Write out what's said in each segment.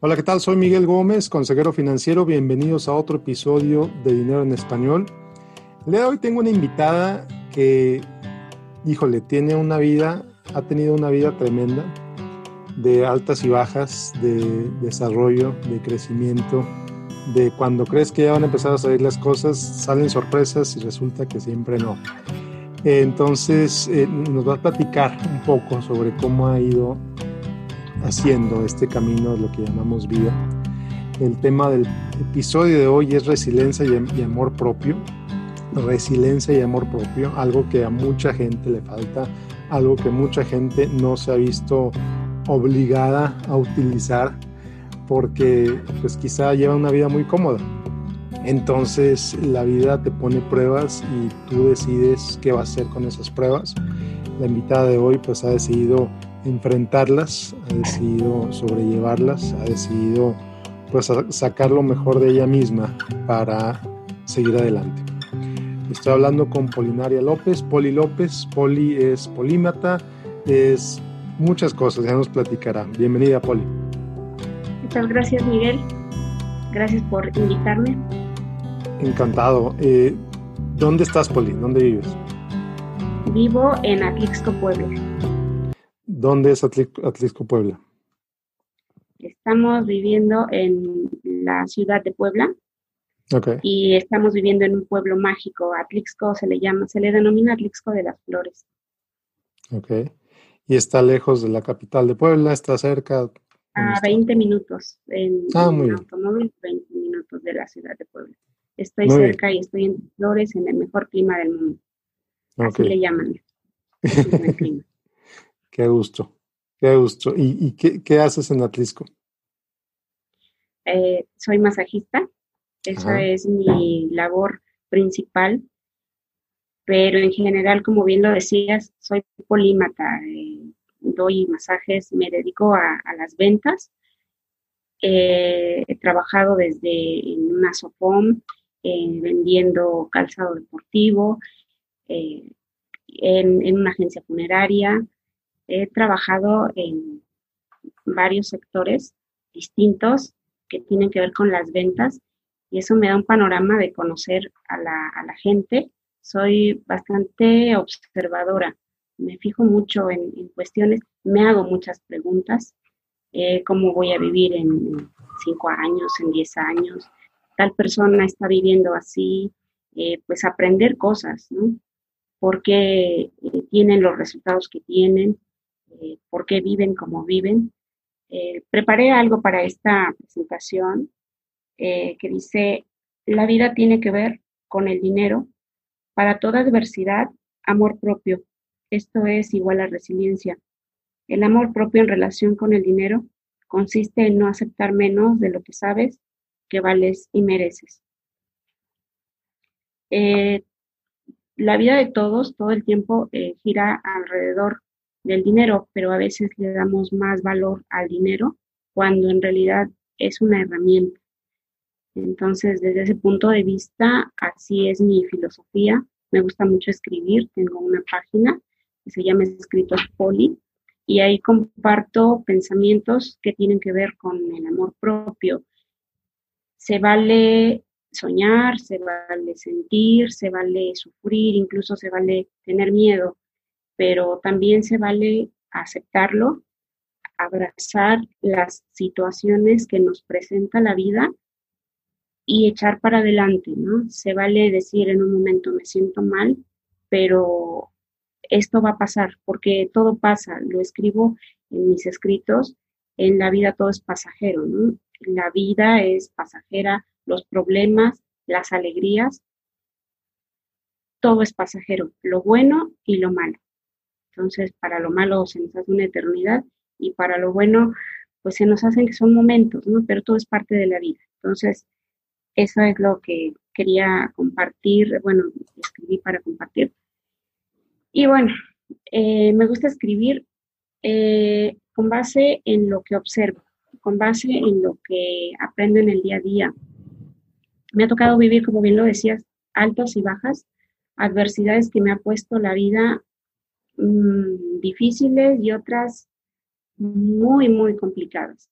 Hola, ¿qué tal? Soy Miguel Gómez, consejero financiero. Bienvenidos a otro episodio de Dinero en Español. El día de hoy tengo una invitada que, híjole, tiene una vida, ha tenido una vida tremenda de altas y bajas, de desarrollo, de crecimiento, de cuando crees que ya van a empezar a salir las cosas, salen sorpresas y resulta que siempre no. Entonces, eh, nos va a platicar un poco sobre cómo ha ido haciendo este camino de lo que llamamos vida. El tema del episodio de hoy es resiliencia y, amor propio. Resiliencia y amor propio, algo que a mucha gente le falta, algo que mucha gente no se ha visto obligada a utilizar porque pues quizá lleva una vida muy cómoda. Entonces la vida te pone pruebas y tú decides qué va a hacer con esas pruebas. La invitada de hoy pues ha decidido enfrentarlas, ha decidido sobrellevarlas, ha decidido pues sacar lo mejor de ella misma para seguir adelante. Estoy hablando con Polinaria López, Poli López, Poli es polímata, es muchas cosas, ya nos platicará. Bienvenida Poli. Muchas gracias Miguel, gracias por invitarme. Encantado. Eh, ¿Dónde estás Poli? ¿Dónde vives? Vivo en Atlixco, Puebla. ¿Dónde es Atlixco, Puebla? Estamos viviendo en la ciudad de Puebla. Okay. Y estamos viviendo en un pueblo mágico. Atlixco se le llama, se le denomina Atlixco de las Flores. Ok. ¿Y está lejos de la capital de Puebla? ¿Está cerca? A 20 minutos en, ah, automóvil, 20 minutos de la ciudad de Puebla. Estoy cerca y estoy en Flores, en el mejor clima del mundo. Así le llaman. clima. Qué gusto, qué gusto. ¿Y, qué, haces en Atlisco? Eh, soy masajista, esa es mi labor principal, pero en general, como bien lo decías, soy polímata, eh, doy masajes, me dedico a, las ventas. Eh, he trabajado desde en una Sofom, vendiendo calzado deportivo, en, en, una agencia funeraria, He trabajado en varios sectores distintos que tienen que ver con las ventas y eso me da un panorama de conocer a la, gente. Soy bastante observadora, me fijo mucho en, cuestiones, me hago muchas preguntas, eh, cómo voy a vivir en cinco años, en diez años, tal persona está viviendo así, eh, pues aprender cosas, ¿no? ¿Por qué eh, tienen los resultados que tienen? Eh, por qué viven como viven. Eh, preparé algo para esta presentación eh, que dice, la vida tiene que ver con el dinero. Para toda adversidad, amor propio. Esto es igual a resiliencia. El amor propio en relación con el dinero consiste en no aceptar menos de lo que sabes que vales y mereces. la vida de todos todo el tiempo gira alrededor del dinero, pero a veces le damos más valor al dinero cuando en realidad es una herramienta. Entonces, desde ese punto de vista, así es mi filosofía. Me gusta mucho escribir. Tengo una página que se llama Escritos Poli y ahí comparto pensamientos que tienen que ver con el amor propio. Se vale soñar, se vale sentir, se vale sufrir, incluso se vale tener miedo, pero también se vale aceptarlo, abrazar las situaciones que nos presenta la vida y echar para adelante, ¿no? Se vale decir en un momento me siento mal, pero esto va a pasar, porque todo pasa, lo escribo en mis escritos, en la vida todo es pasajero, ¿no? La vida es pasajera, los problemas, las alegrías, todo es pasajero, lo bueno y lo malo. Entonces, para lo malo se nos hace una eternidad y para lo bueno, pues se nos hacen que son momentos, ¿no? Pero todo es parte de la vida. Entonces, eso es lo que quería compartir, bueno, escribí para compartir. Y bueno, eh, me gusta escribir eh, con base en lo que observo, con base en lo que aprendo en el día a día. Me ha tocado vivir, como bien lo decías, altos y bajas, adversidades que me ha puesto la vida Mm, difíciles y otras muy, muy complicadas.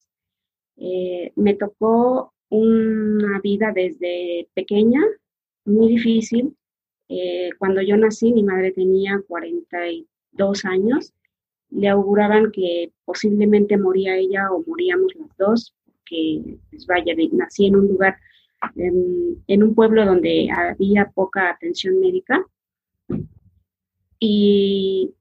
Eh, me tocó una vida desde pequeña, muy difícil. Eh, cuando yo nací, mi madre tenía 42 años. Le auguraban que posiblemente moría ella o moríamos las dos, porque, pues vaya, nací en un lugar, en, en un pueblo donde había poca atención médica. Y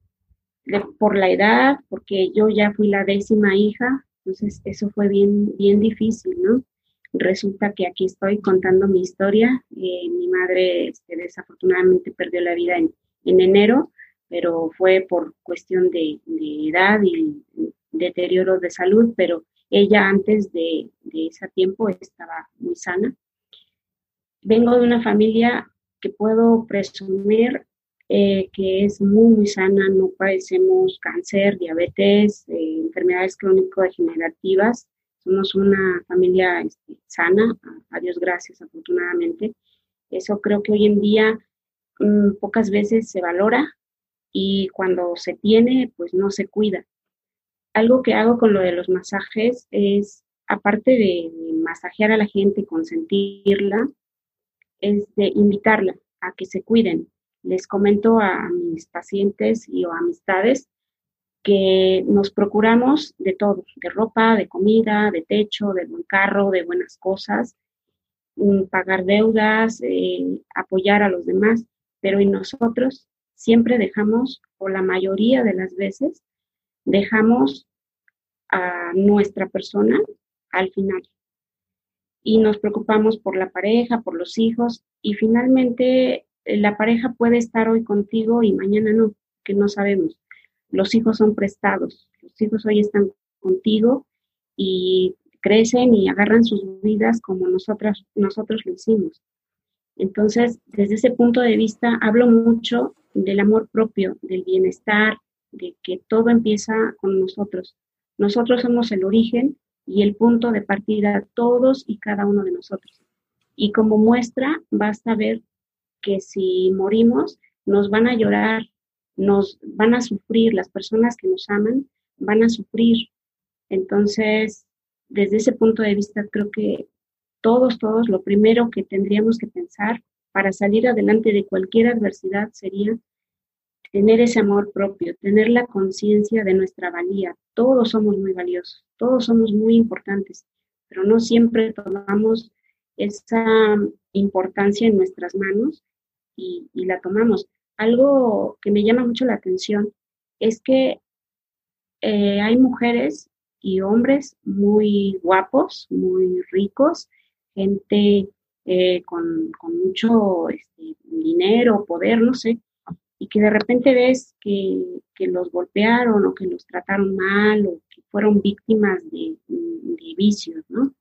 por la edad, porque yo ya fui la décima hija, entonces eso fue bien, bien difícil, ¿no? Resulta que aquí estoy contando mi historia. Eh, mi madre este, desafortunadamente perdió la vida en, enero, pero fue por cuestión de, edad y deterioro de salud, pero ella antes de, de ese tiempo estaba muy sana. Vengo de una familia que puedo presumir eh, que es muy, sana, no padecemos cáncer, diabetes, eh, enfermedades crónico-degenerativas. Somos una familia este, sana, a, Dios gracias, afortunadamente. Eso creo que hoy en día mm, pocas veces se valora y cuando se tiene, pues no se cuida. Algo que hago con lo de los masajes es, aparte de masajear a la gente consentirla, es de invitarla a que se cuiden, les comento a mis pacientes y o amistades que nos procuramos de todo, de ropa, de comida, de techo, de buen carro, de buenas cosas, mm, pagar deudas, eh, apoyar a los demás, pero y nosotros siempre dejamos, o la mayoría de las veces, dejamos a nuestra persona al final. Y nos preocupamos por la pareja, por los hijos, y finalmente la pareja puede estar hoy contigo y mañana no, que no sabemos. Los hijos son prestados, los hijos hoy están contigo y crecen y agarran sus vidas como nosotras, nosotros lo hicimos. Entonces, desde ese punto de vista, hablo mucho del amor propio, del bienestar, de que todo empieza con nosotros. Nosotros somos el origen y el punto de partida, todos y cada uno de nosotros. Y como muestra, basta ver que si morimos nos van a llorar, nos van a sufrir, las personas que nos aman van a sufrir. Entonces, desde ese punto de vista, creo que todos, todos, lo primero que tendríamos que pensar para salir adelante de cualquier adversidad sería tener ese amor propio, tener la conciencia de nuestra valía. Todos somos muy valiosos, todos somos muy importantes, pero no siempre tomamos esa importancia en nuestras manos y, la tomamos. Algo que me llama mucho la atención es que eh, hay mujeres y hombres muy guapos, muy ricos, gente eh, con, mucho este, dinero, poder, no sé, y que de repente ves que, los golpearon o que los trataron mal o que fueron víctimas de, de vicios, ¿no?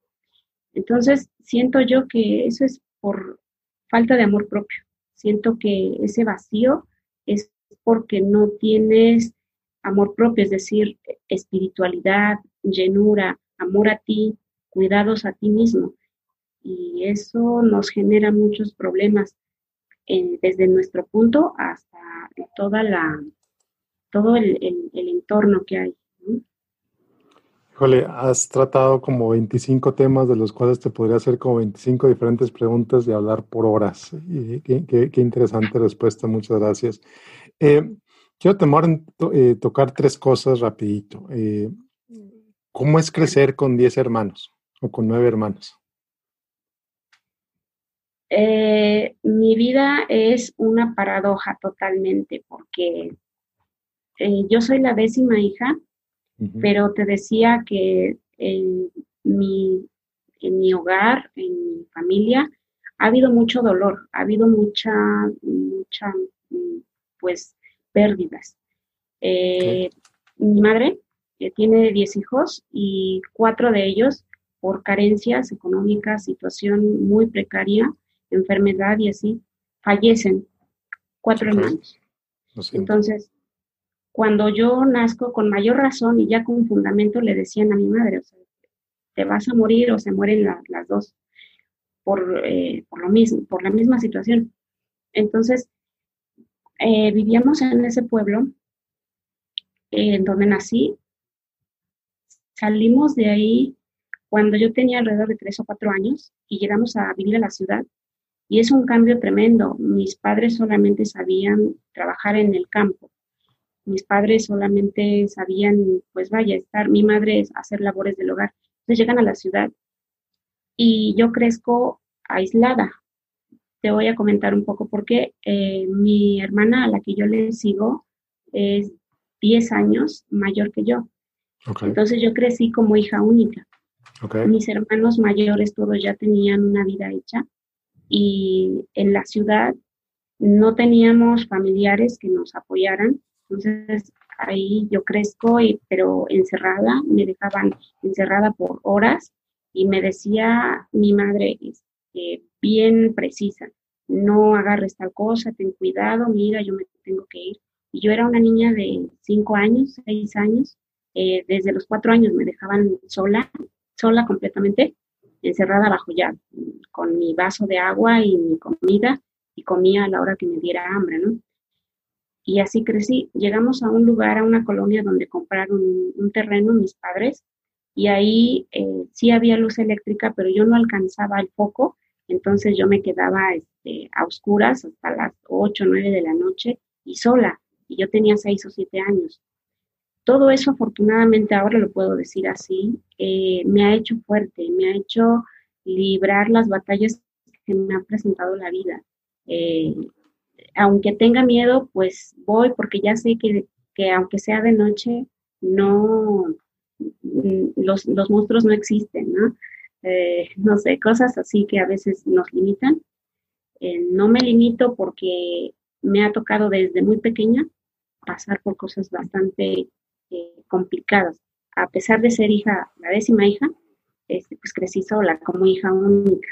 Entonces, siento yo que eso es por falta de amor propio. Siento que ese vacío es porque no tienes amor propio, es decir, espiritualidad, llenura, amor a ti, cuidados a ti mismo. Y eso nos genera muchos problemas eh, desde nuestro punto hasta toda la, todo el, el entorno que hay. Híjole, has tratado como 25 temas de los cuales te podría hacer como 25 diferentes preguntas y hablar por horas. Y qué, interesante respuesta, muchas gracias. Eh, quiero tomar, eh, tocar tres cosas rapidito. Eh, ¿Cómo es crecer con 10 hermanos o con 9 hermanos? mi vida es una paradoja totalmente porque yo soy la décima hija pero te decía que en mi, en mi hogar, en mi familia, ha habido mucho dolor, ha habido mucha, mucha, pues, pérdidas. Eh, mi madre tiene 10 hijos y cuatro de ellos por carencias económicas, situación muy precaria, enfermedad y así, fallecen. Cuatro hermanos. Entonces, cuando yo nazco con mayor razón y ya con fundamento le decían a mi madre, o sea, te vas a morir o se mueren las dos por, eh, por, lo mismo, por la misma situación. Entonces, eh, vivíamos en ese pueblo en donde nací. Salimos de ahí cuando yo tenía alrededor de tres o cuatro años y llegamos a vivir a la ciudad. Y es un cambio tremendo. Mis padres solamente sabían trabajar en el campo. Mis padres solamente sabían, pues vaya, estar, mi madre es hacer labores del hogar. Entonces llegan a la ciudad y yo crezco aislada. Te voy a comentar un poco porque eh, mi hermana a la que yo le sigo es 10 años mayor que yo. Entonces yo crecí como hija única. Mis hermanos mayores todos ya tenían una vida hecha y en la ciudad no teníamos familiares que nos apoyaran. Entonces ahí yo crezco, y, pero encerrada, me dejaban encerrada por horas y me decía mi madre este, bien precisa, no agarres tal cosa, ten cuidado, mira, yo me tengo que ir. Y yo era una niña de cinco años, seis años, eh, desde los cuatro años me dejaban sola, sola completamente, encerrada bajo llave, con mi vaso de agua y mi comida, y comía a la hora que me diera hambre, ¿no? Y así crecí. Llegamos a un lugar, a una colonia donde compraron un, terreno mis padres, y ahí eh, sí había luz eléctrica, pero yo no alcanzaba el foco, entonces yo me quedaba este, a oscuras hasta las 8 o 9 de la noche y sola y yo tenía seis o siete años. Todo eso, afortunadamente, ahora lo puedo decir así, eh, me ha hecho fuerte, me ha hecho librar las batallas que me ha presentado la vida. Eh, aunque tenga miedo, pues voy porque ya sé que, que aunque sea de noche, no, mm, los, los monstruos no existen, ¿no? Eh, no sé, cosas así que a veces nos limitan. no me limito porque me ha tocado desde muy pequeña pasar por cosas bastante eh, complicadas. A pesar de ser hija, la décima hija, este, pues crecí sola, como hija única.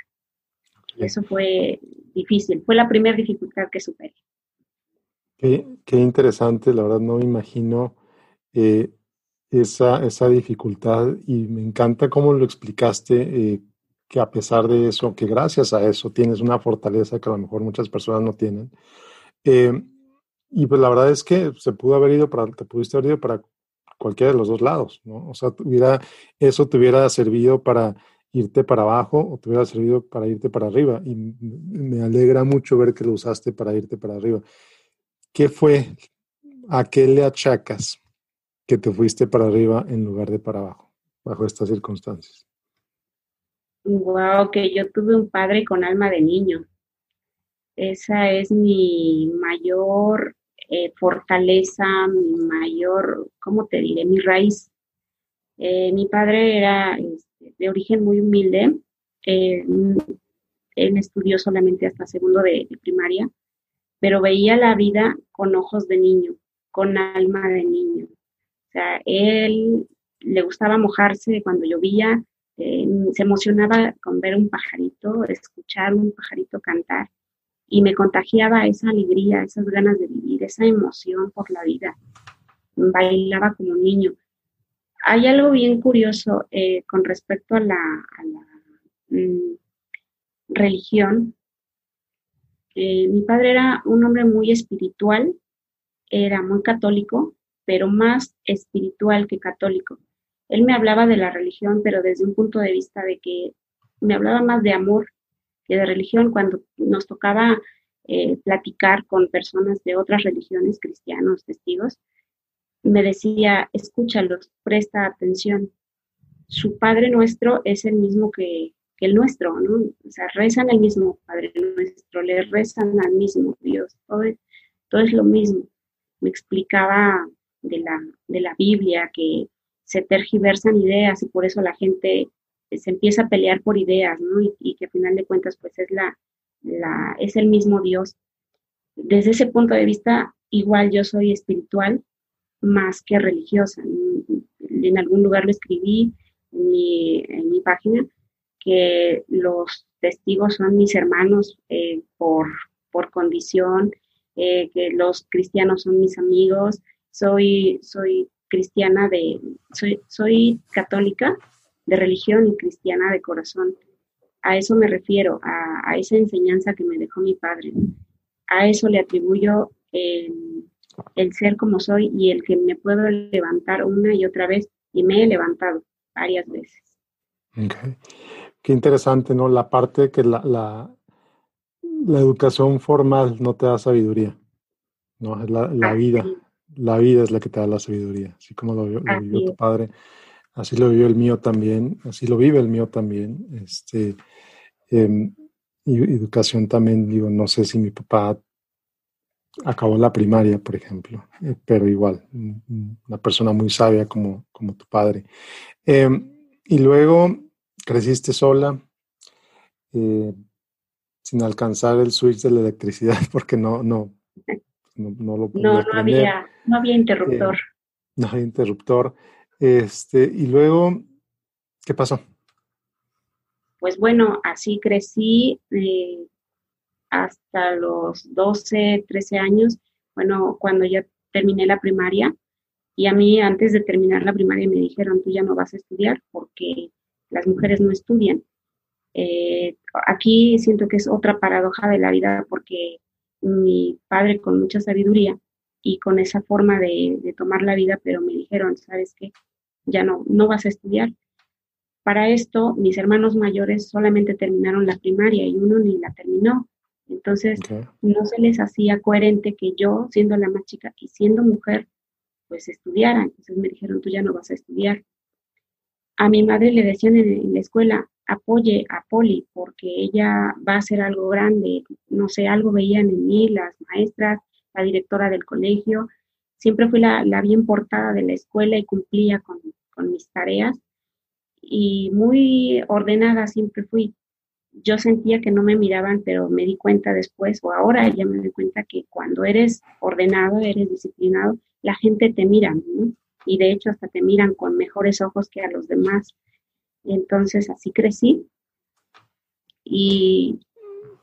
Y eso fue difícil, fue la primera dificultad que superé. Qué, interesante, la verdad no me imagino eh, esa, esa dificultad y me encanta cómo lo explicaste, eh, que a pesar de eso, que gracias a eso tienes una fortaleza que a lo mejor muchas personas no tienen. Y pues la verdad es que se pudo haber ido para, te pudiste haber ido para cualquiera de los dos lados, ¿no? O sea, tuviera, eso te hubiera servido para irte para abajo o te hubiera servido para irte para arriba. Y me alegra mucho ver que lo usaste para irte para arriba. ¿Qué fue? ¿A qué le achacas que te fuiste para arriba en lugar de para abajo, bajo estas circunstancias? Wow, que yo tuve un padre con alma de niño. Esa es mi mayor eh, fortaleza, mi mayor, ¿cómo te diré? Mi raíz. Eh, mi padre era este, de origen muy humilde. Eh, él estudió solamente hasta segundo de, primaria, pero veía la vida con ojos de niño, con alma de niño. O sea, él le gustaba mojarse cuando llovía, se emocionaba con ver un pajarito, escuchar un pajarito cantar y me contagiaba esa alegría, esas ganas de vivir, esa emoción por la vida. Bailaba como un niño. Hay algo bien curioso eh, con respecto a la, mm, religión. Eh, mi padre era un hombre muy espiritual, era muy católico, pero más espiritual que católico. Él me hablaba de la religión, pero desde un punto de vista de que me hablaba más de amor, que de religión, cuando nos tocaba eh, platicar con personas de otras religiones, cristianos, testigos, me decía, escúchalos, presta atención. Su Padre nuestro es el mismo que, el nuestro, ¿no? O sea, rezan el mismo Padre nuestro, le rezan al mismo Dios, todo es, lo mismo. Me explicaba de la, de la Biblia que se tergiversan ideas y por eso la gente se empieza a pelear por ideas, ¿no? Y, que a final de cuentas, pues es la, la, es el mismo Dios. Desde ese punto de vista, igual yo soy espiritual más que religiosa. En, algún lugar lo escribí en mi, en mi, página que los testigos son mis hermanos eh, por, por condición, eh, que los cristianos son mis amigos, soy, soy cristiana de, soy, soy católica de religión y cristiana de corazón. A eso me refiero, a, esa enseñanza que me dejó mi padre. A eso le atribuyo el, ser como soy y el que me puedo levantar una y otra vez y me he levantado varias veces. Qué interesante, ¿no? La parte que la, la, educación formal no te da sabiduría, ¿no? Es la, vida, la vida es la que te da la sabiduría, así como lo, vivió tu padre, así lo vivió el mío también, así lo vive el mío también. Este, em, y educación también, digo, no sé si mi papá acabó la primaria, por ejemplo, eh, pero igual, una persona muy sabia como, como tu padre. Em, y luego creciste sola, eh, sin alcanzar el switch de la electricidad, porque no, no, no, lo No, no había, no había interruptor. Eh, no había interruptor. Este, y luego, ¿qué pasó? Pues bueno, así crecí eh, hasta los 12, 13 años. Bueno, cuando ya terminé la primaria, y a mí antes de terminar la primaria me dijeron, tú ya no vas a estudiar porque las mujeres no estudian. Eh, aquí siento que es otra paradoja de la vida porque mi padre con mucha sabiduría y con esa forma de, tomar la vida, pero me dijeron, ¿sabes qué? Ya no, no vas a estudiar. Para esto, mis hermanos mayores solamente terminaron la primaria y uno ni la terminó. Entonces, no se les hacía coherente que yo, siendo la más chica y siendo mujer, pues estudiara. Entonces me dijeron, tú ya no vas a estudiar. A mi madre le decían en, la escuela, apoye a Poli porque ella va a hacer algo grande, no sé, algo veían en mí las maestras, la directora del colegio. Siempre fui la, bien portada de la escuela y cumplía con, con mis tareas y muy ordenada siempre fui. Yo sentía que no me miraban, pero me di cuenta después, o ahora ya me doy cuenta que cuando eres ordenado, eres disciplinado, la gente te mira. Y de hecho hasta te miran con mejores ojos que a los demás. Entonces así crecí y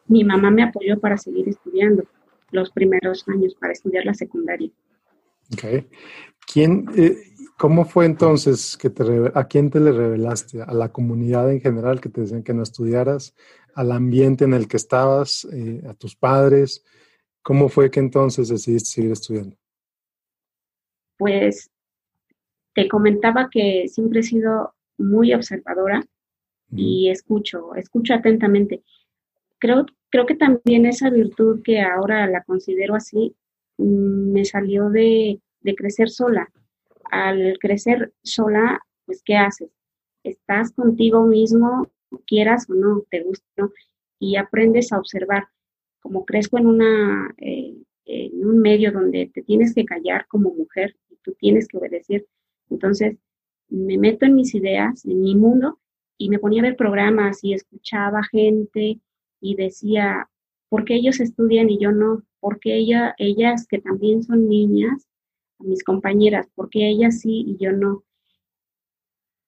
mi mamá me apoyó para seguir estudiando los primeros años, para estudiar la secundaria. ¿Quién, eh, ¿Cómo fue entonces que te, a quién te le revelaste? ¿A la comunidad en general que te decían que no estudiaras? ¿Al ambiente en el que estabas? Eh, ¿A tus padres? ¿Cómo fue que entonces decidiste seguir estudiando? pues te comentaba que siempre he sido muy observadora y escucho, escucho atentamente. Creo, creo que también esa virtud que ahora la considero así, mm, me salió de, de crecer sola. Al crecer sola, pues, ¿qué haces? Estás contigo mismo, quieras o no, te gusta, ¿no? Y aprendes a observar. Como crezco en una, eh, en un medio donde te tienes que callar como mujer tú tienes que obedecer. Entonces, me meto en mis ideas, en mi mundo, y me ponía a ver programas y escuchaba gente y decía, ¿por qué ellos estudian y yo no? ¿Por qué ella, ellas que también son niñas, mis compañeras, por qué ellas sí y yo no?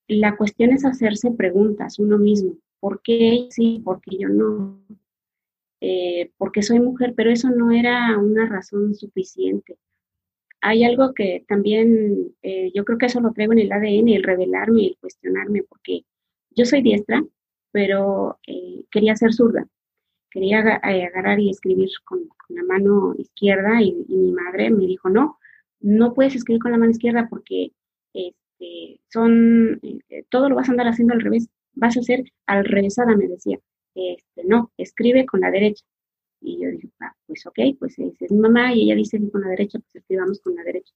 La cuestión es hacerse preguntas uno mismo, ¿por qué sí, por qué yo no? Eh, porque soy mujer, pero eso no era una razón suficiente hay algo que también eh, yo creo que eso lo traigo en el ADN, el revelarme, el cuestionarme, porque yo soy diestra, pero eh, quería ser zurda. Quería eh, agarrar y escribir con, la mano izquierda y, mi madre me dijo, no, no puedes escribir con la mano izquierda porque este, son, todo lo vas a andar haciendo al revés, vas a ser al revésada, me decía. Este, no, escribe con la derecha. Y yo dije, ah, pues ok, pues es, mi mamá y ella dice que con la derecha, pues escribamos con la derecha.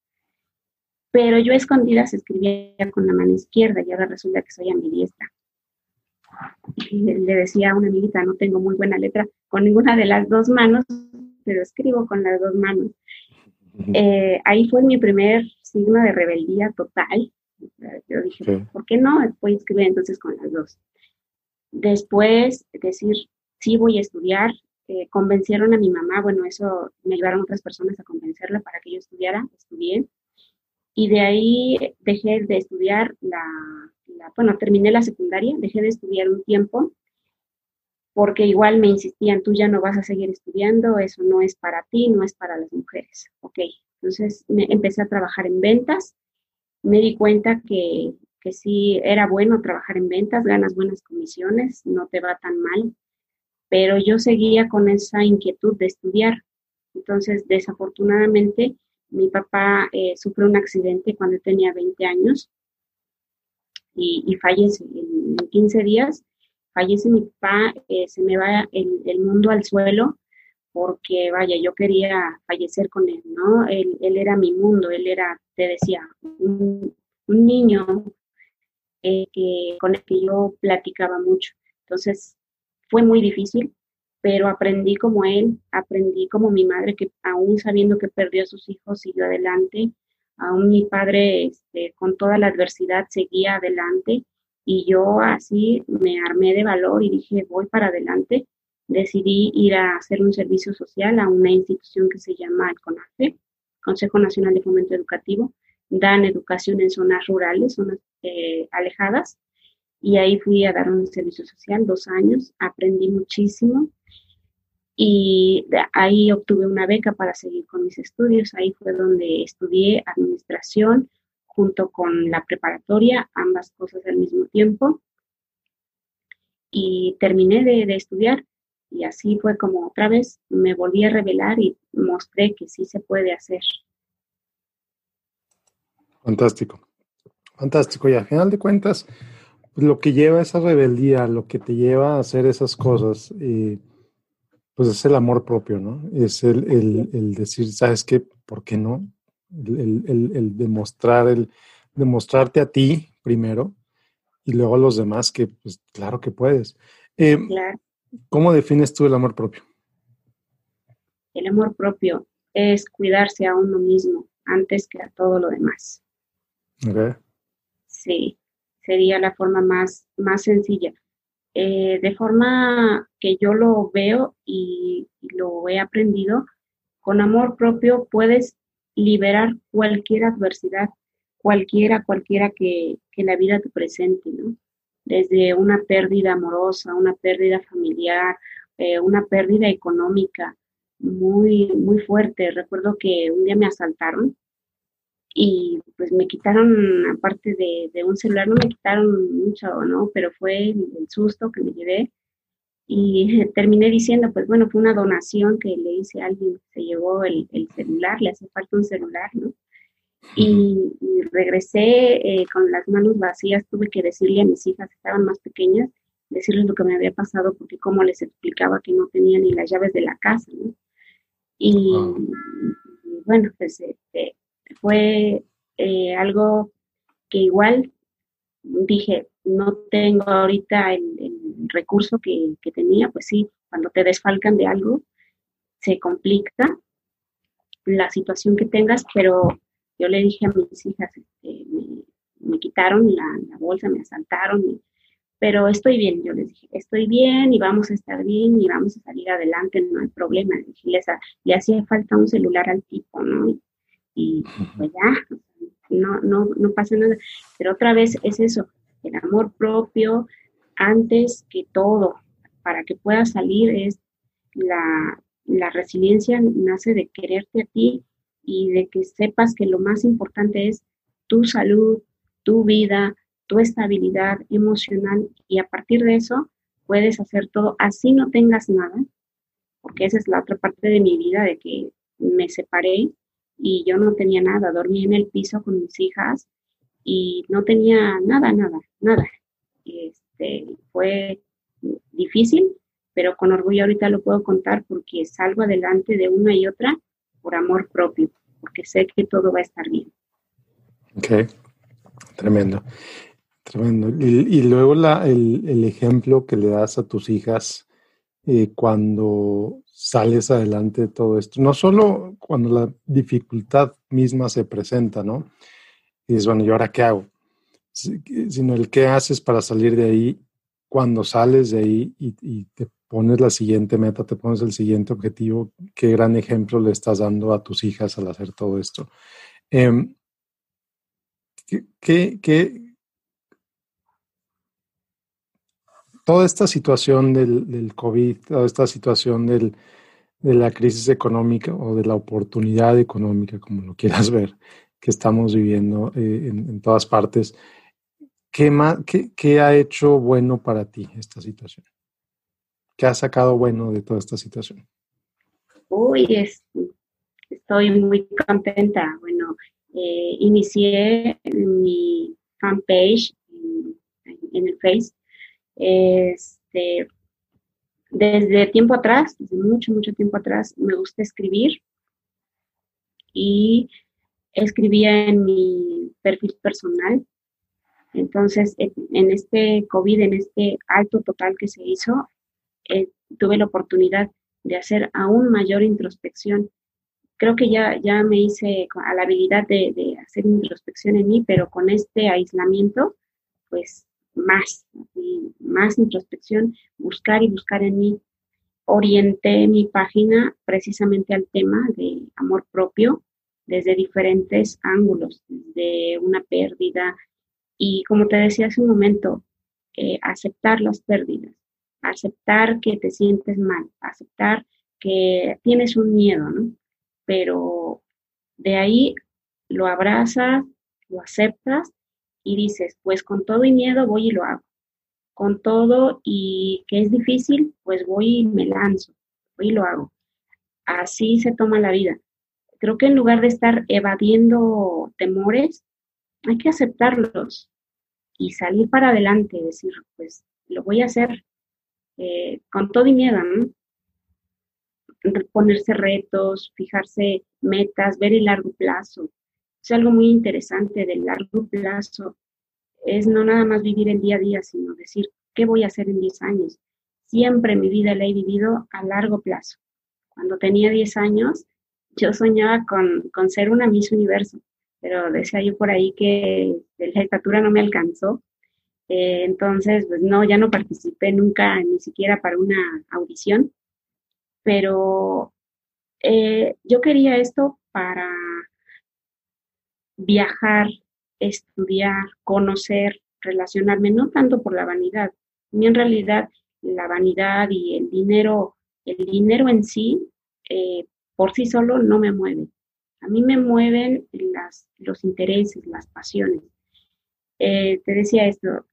Pero yo a escondidas escribía con la mano izquierda y ahora resulta que soy ambidiestra. Le decía a una amiguita, no tengo muy buena letra con ninguna de las dos manos, pero escribo con las dos manos. Eh, ahí fue mi primer signo de rebeldía total. Yo dije, ¿por qué no? Voy a escribir entonces con las dos. Después, decir, sí voy a estudiar, eh, convencieron a mi mamá, bueno, eso me ayudaron otras personas a convencerla para que yo estudiara, estudié. Y de ahí dejé de estudiar la, bueno, terminé la secundaria, dejé de estudiar un tiempo porque igual me insistían, tú ya no vas a seguir estudiando, eso no es para ti, no es para las mujeres. Ok, entonces me, empecé a trabajar en ventas, me di cuenta que, que sí era bueno trabajar en ventas, ganas buenas comisiones, no te va tan mal, pero yo seguía con esa inquietud de estudiar. Entonces, desafortunadamente, mi papá eh, sufrió un accidente cuando tenía 20 años y, fallece. En, 15 días fallece mi papá, eh, se me va el, mundo al suelo porque, vaya, yo quería fallecer con él, ¿no? Él, era mi mundo, él era, te decía, un, niño eh, que, con el que yo platicaba mucho. Entonces, fue muy difícil, pero aprendí como él, aprendí como mi madre, que aún sabiendo que perdió a sus hijos, siguió adelante, aún mi padre este, con toda la adversidad seguía adelante y yo así me armé de valor y dije, voy para adelante. Decidí ir a hacer un servicio social a una institución que se llama el CONAFE, Consejo Nacional de Fomento Educativo. Dan educación en zonas rurales, zonas eh, alejadas, y ahí fui a dar un servicio social dos años, aprendí muchísimo, y ahí obtuve una beca para seguir con mis estudios. Ahí fue donde estudié administración junto con la preparatoria, ambas cosas al mismo tiempo. Y terminé de, estudiar y así fue como otra vez me volví a revelar y mostré que sí se puede hacer. Fantástico, fantástico. Y al final de cuentas, lo que lleva a esa rebeldía, lo que te lleva a hacer esas cosas, eh, pues es el amor propio, ¿no? Es el, decir, ¿sabes qué? ¿Por qué no? El, demostrar, el demostrarte a ti primero y luego a los demás que, pues claro que puedes. Eh, ¿Cómo defines tú el amor propio? El amor propio es cuidarse a uno mismo antes que a todo lo demás. Sí, sería la forma más, más sencilla. Eh, de forma que yo lo veo y, lo he aprendido, con amor propio puedes liberar cualquier adversidad, cualquiera, cualquiera que, la vida te presente, ¿no? Desde una pérdida amorosa, una pérdida familiar, eh, una pérdida económica muy, muy fuerte. Recuerdo que un día me asaltaron y pues me quitaron, aparte de, un celular, no me quitaron mucho, ¿no? Pero fue el, susto que me llevé y terminé diciendo, pues bueno, fue una donación que le hice a alguien, se llevó el, celular, le hace falta un celular, ¿no? Y, regresé eh, con las manos vacías, tuve que decirle a mis hijas, estaban más pequeñas, decirles lo que me había pasado, porque como les explicaba que no tenía ni las llaves de la casa, ¿no? Y, bueno, pues este, fue eh, algo que igual dije, no tengo ahorita el, recurso que, tenía, pues sí, cuando te desfalcan de algo, se complica la situación que tengas, pero yo le dije a mis hijas, este, me, quitaron la, bolsa, me asaltaron, pero estoy bien, yo les dije, estoy bien y vamos a estar bien y vamos a salir adelante, no hay problema. le hacía falta un celular al tipo, ¿no? y pues ya, no, no, no pasa nada. Pero otra vez es eso, el amor propio antes que todo, para que puedas salir es la, la resiliencia nace de quererte a ti y de que sepas que lo más importante es tu salud, tu vida, tu estabilidad emocional y a partir de eso puedes hacer todo así no tengas nada, porque esa es la otra parte de mi vida de que me separé y yo no tenía nada, dormí en el piso con mis hijas y no tenía nada, nada, nada. Este, fue difícil, pero con orgullo ahorita lo puedo contar porque salgo adelante de una y otra por amor propio, porque sé que todo va a estar bien. Ok, tremendo, tremendo. Y, luego el, ejemplo que le das a tus hijas eh, cuando sales adelante de todo esto. No solo cuando la dificultad misma se presenta, ¿no? Y dices, bueno, ¿y ahora qué hago? Sino el qué haces para salir de ahí cuando sales de ahí y, te pones la siguiente meta, te pones el siguiente objetivo. Qué gran ejemplo le estás dando a tus hijas al hacer todo esto. Em, ¿qué, qué, toda esta situación del, COVID, toda esta situación de la crisis económica o de la oportunidad económica, como lo quieras ver, que estamos viviendo eh, en, todas partes, ¿qué, ha hecho bueno para ti esta situación? ¿Qué ha sacado bueno de toda esta situación? Uy, estoy muy contenta. Bueno, eh, inicié mi fanpage en en el Face. Este, desde tiempo atrás, desde mucho, mucho tiempo atrás, me gusta escribir y escribía en mi perfil personal. Entonces, en este COVID, en este alto total que se hizo, eh, tuve la oportunidad de hacer aún mayor introspección. Creo que ya, ya me hice a la habilidad de, de hacer introspección en mí, pero con este aislamiento, pues más, más introspección, buscar y buscar en mí. Orienté mi página precisamente al tema de amor propio desde diferentes ángulos, desde una pérdida y como te decía hace un momento, eh, aceptar las pérdidas, aceptar que te sientes mal, aceptar que tienes un miedo, ¿no? Pero de ahí lo abrazas, lo aceptas y dices, pues con todo y miedo voy y lo hago. Con todo y que es difícil, pues voy y me lanzo, voy y lo hago. Así se toma la vida. Creo que en lugar de estar evadiendo temores, hay que aceptarlos y salir para adelante, decir, pues lo voy a hacer eh, con todo y miedo, ¿no? Ponerse retos, fijarse metas, ver el largo plazo, es algo muy interesante del largo plazo. Es no nada más vivir el día a día, sino decir, ¿qué voy a hacer en 10 años? Siempre mi vida la he vivido a largo plazo. Cuando tenía 10 años, yo soñaba con, con ser una Miss Universo, pero decía yo por ahí que la estatura no me alcanzó. Eh, entonces, pues no, ya no participé nunca, ni siquiera para una audición, pero eh, yo quería esto para viajar, estudiar, conocer, relacionarme, no tanto por la vanidad. ni en realidad la vanidad y el dinero, el dinero en sí, eh, por sí solo no me mueve. A mí me mueven las, los intereses, las pasiones. Eh, te decía esto,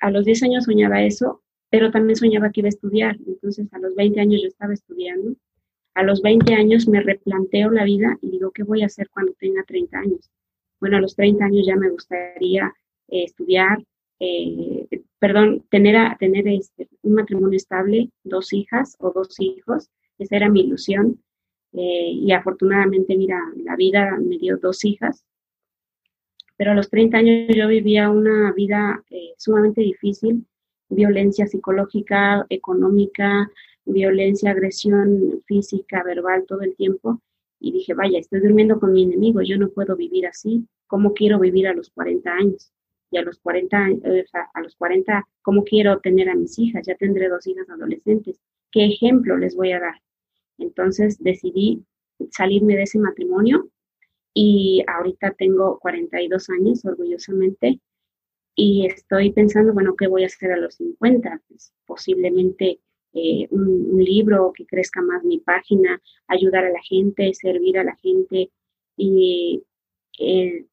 a los 10 años soñaba eso, pero también soñaba que iba a estudiar. Entonces a los 20 años yo estaba estudiando. A los 20 años me replanteo la vida y digo, ¿qué voy a hacer cuando tenga 30 años? bueno, a los 30 años ya me gustaría eh, estudiar, eh, perdón, tener, a, tener este, un matrimonio estable, dos hijas o dos hijos, esa era mi ilusión. Eh, y afortunadamente, mira, la vida me dio dos hijas, pero a los 30 años yo vivía una vida sumamente difícil, violencia psicológica, económica, violencia, agresión física, verbal todo el tiempo y dije, vaya, estoy durmiendo con mi enemigo, yo no puedo vivir así, ¿cómo quiero vivir a los 40 años? Y a los 40, eh, a los 40, ¿cómo quiero tener a mis hijas? Ya tendré dos hijas adolescentes. ¿Qué ejemplo les voy a dar? Entonces decidí salirme de ese matrimonio y ahorita tengo 42 años, orgullosamente, y estoy pensando, bueno, ¿qué voy a hacer a los 50? Pues posiblemente eh, un, libro, que crezca más mi página, ayudar a la gente, servir a la gente y eh,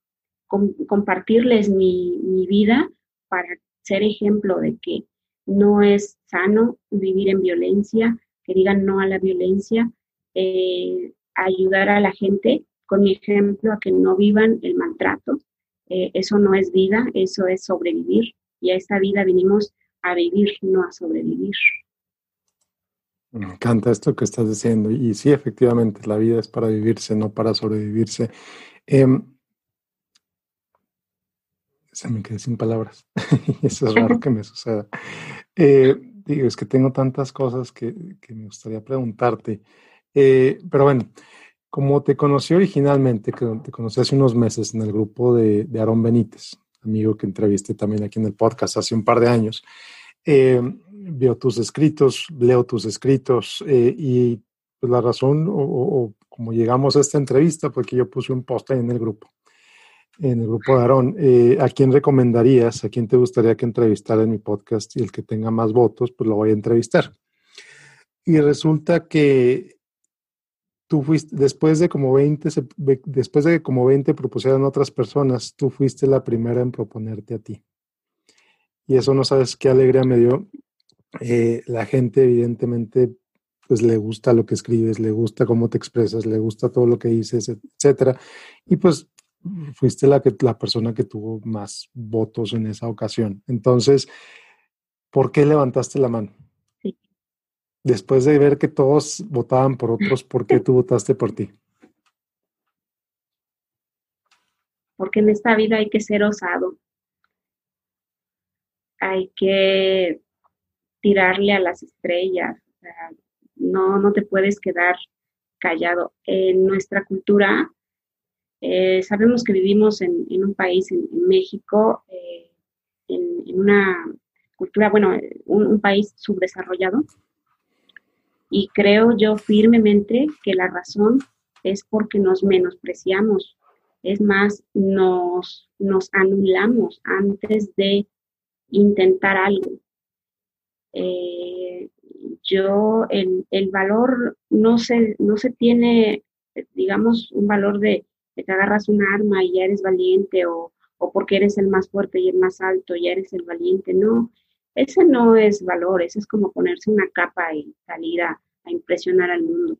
compartirles mi, vida para ser ejemplo de que no es sano vivir en violencia, que digan no a la violencia, eh, ayudar a la gente con mi ejemplo a que no vivan el maltrato. eso no es vida, eso es sobrevivir y a esta vida vinimos a vivir, no a sobrevivir. Me encanta esto que estás diciendo. Y sí, efectivamente, la vida es para vivirse, no para sobrevivirse. Em, se me quedé sin palabras. Eso es raro que me suceda. Eh, digo, es que tengo tantas cosas que, me gustaría preguntarte. Eh, pero bueno, como te conocí originalmente, que te conocí hace unos meses en el grupo de, de Aarón Benítez, amigo que entrevisté también aquí en el podcast hace un par de años. Eh, veo tus escritos, leo tus escritos eh, y pues, la razón o, como llegamos a esta entrevista fue que yo puse un post ahí en el grupo, en el grupo de Aarón. Eh, ¿A quién recomendarías, a quién te gustaría que entrevistara en mi podcast y el que tenga más votos, pues lo voy a entrevistar? Y resulta que tú fuiste, después de como 20, después de que como 20 propusieran otras personas, tú fuiste la primera en proponerte a ti. Y eso no sabes qué alegría me dio eh, la gente evidentemente pues le gusta lo que escribes, le gusta cómo te expresas, le gusta todo lo que dices, etcétera. Y pues fuiste la, que, la persona que tuvo más votos en esa ocasión. Entonces, ¿por qué levantaste la mano? Sí. Después de ver que todos votaban por otros, ¿por qué tú votaste por ti? Porque en esta vida hay que ser osado. Hay que tirarle a las estrellas. no, no te puedes quedar callado. En nuestra cultura, eh, sabemos que vivimos en, un país, en, México, eh, en, una cultura, bueno, un, país subdesarrollado. Y creo yo firmemente que la razón es porque nos menospreciamos. Es más, nos, nos anulamos antes de intentar algo. Eh, yo, el, el, valor no se, no se tiene, digamos, un valor de de que agarras un arma y ya eres valiente o, o porque eres el más fuerte y el más alto, ya eres el valiente. No, ese no es valor, ese es como ponerse una capa y salir a, impresionar al mundo.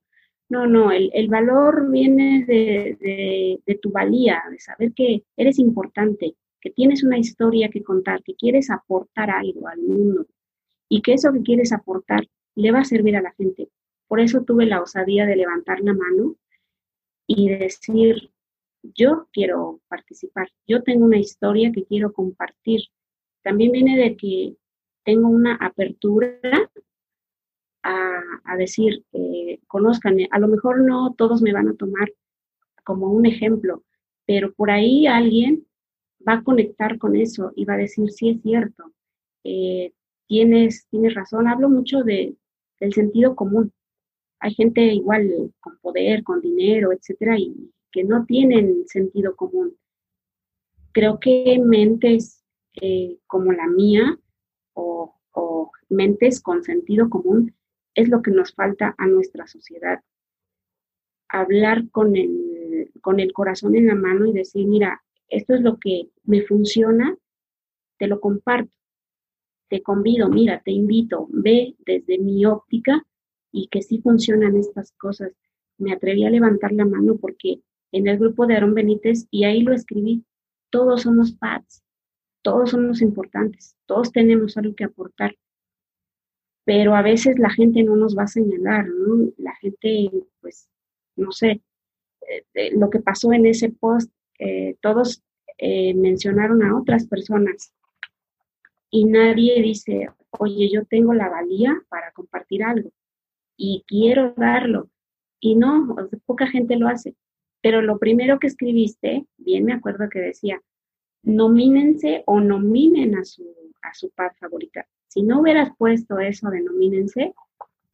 No, no, el, el valor viene de, de, de, tu valía, de saber que eres importante, que tienes una historia que contar, que quieres aportar algo al mundo y que eso que quieres aportar le va a servir a la gente. Por eso tuve la osadía de levantar la mano y decir, yo quiero participar, yo tengo una historia que quiero compartir. También viene de que tengo una apertura a, decir, eh, conozcan, a lo mejor no todos me van a tomar como un ejemplo, pero por ahí alguien va a conectar con eso y va a decir, sí es cierto, eh, tienes, tienes razón, hablo mucho de, del sentido común. Hay gente igual con poder, con dinero, etcétera, y que no tienen sentido común. Creo que mentes eh, como la mía o, mentes con sentido común es lo que nos falta a nuestra sociedad. Hablar con el, con el corazón en la mano y decir, mira, esto es lo que me funciona, te lo comparto, te convido, mira, te invito, ve desde mi óptica y que sí funcionan estas cosas. Me atreví a levantar la mano porque en el grupo de Aarón Benítez y ahí lo escribí. Todos somos PADS, todos somos importantes, todos tenemos algo que aportar. Pero a veces la gente no nos va a señalar. La gente, pues, no sé, eh, eh, lo que pasó en ese post, eh, todos mencionaron a otras personas y nadie dice, oye, yo tengo la valía para compartir algo y quiero darlo. Y no, poca gente lo hace. Pero lo primero que escribiste, bien me acuerdo que decía, nomínense o nominen a su, a su paz favorita. Si no hubieras puesto eso de nomínense,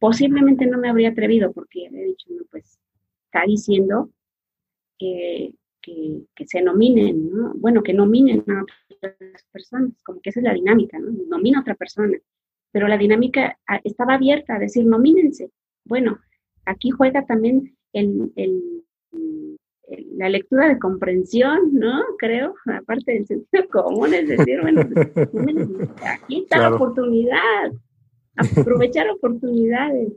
posiblemente no me habría atrevido porque he dicho, no, pues está diciendo que, se nominen, ¿no? Bueno, que nominen a otras personas, como que esa es la dinámica, ¿no? Nomina a otra persona. Pero la dinámica ah, estaba abierta a decir, nomínense. Bueno, aquí juega también el, la lectura de comprensión, ¿no? Creo, aparte del sentido común, es decir, bueno, pues, aquí está la oportunidad, aprovechar oportunidades.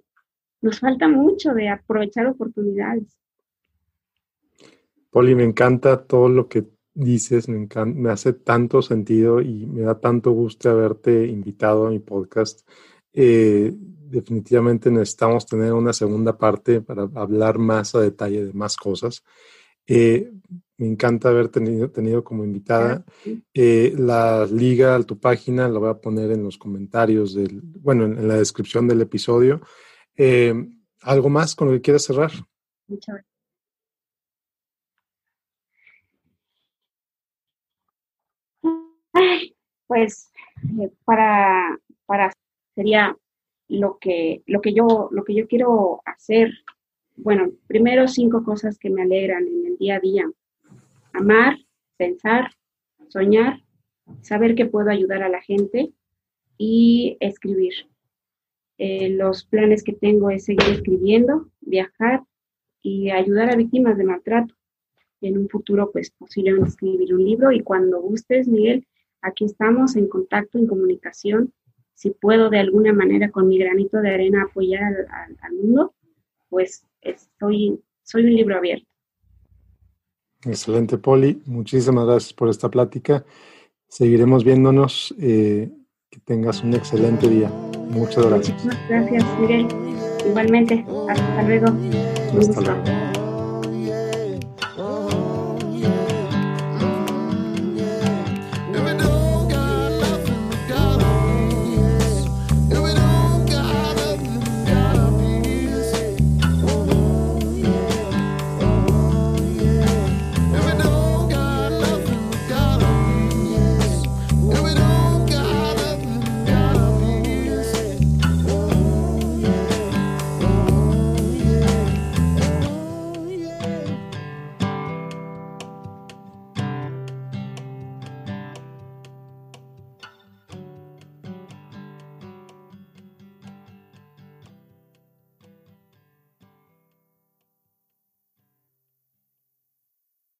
Nos falta mucho de aprovechar oportunidades. Poli, me encanta todo lo que dices, me, me hace tanto sentido y me da tanto gusto haberte invitado a mi podcast. Eh, definitivamente necesitamos tener una segunda parte para hablar más a detalle de más cosas. Eh, me encanta haber tenido, tenido como invitada. Eh, la liga a tu página la voy a poner en los comentarios, del, bueno, en, la descripción del episodio. Eh, ¿Algo más con lo que quieras cerrar? Muchas gracias. Pues para, para sería lo que, lo que yo, lo que yo quiero hacer bueno, primero cinco cosas que me alegran en el día a día. Amar, pensar, soñar, saber que puedo ayudar a la gente y escribir. Eh, los planes que tengo es seguir escribiendo, viajar y ayudar a víctimas de maltrato. En un futuro, pues posiblemente escribir un libro y cuando gustes, Miguel, aquí estamos en contacto, en comunicación. Si puedo de alguna manera con mi granito de arena apoyar al mundo, pues soy, soy un libro abierto. Excelente, Poli. Muchísimas gracias por esta plática. Seguiremos viéndonos. Eh, que tengas un excelente día. Muchas gracias. Muchas gracias, Miguel. Igualmente. Hasta luego. Hasta luego.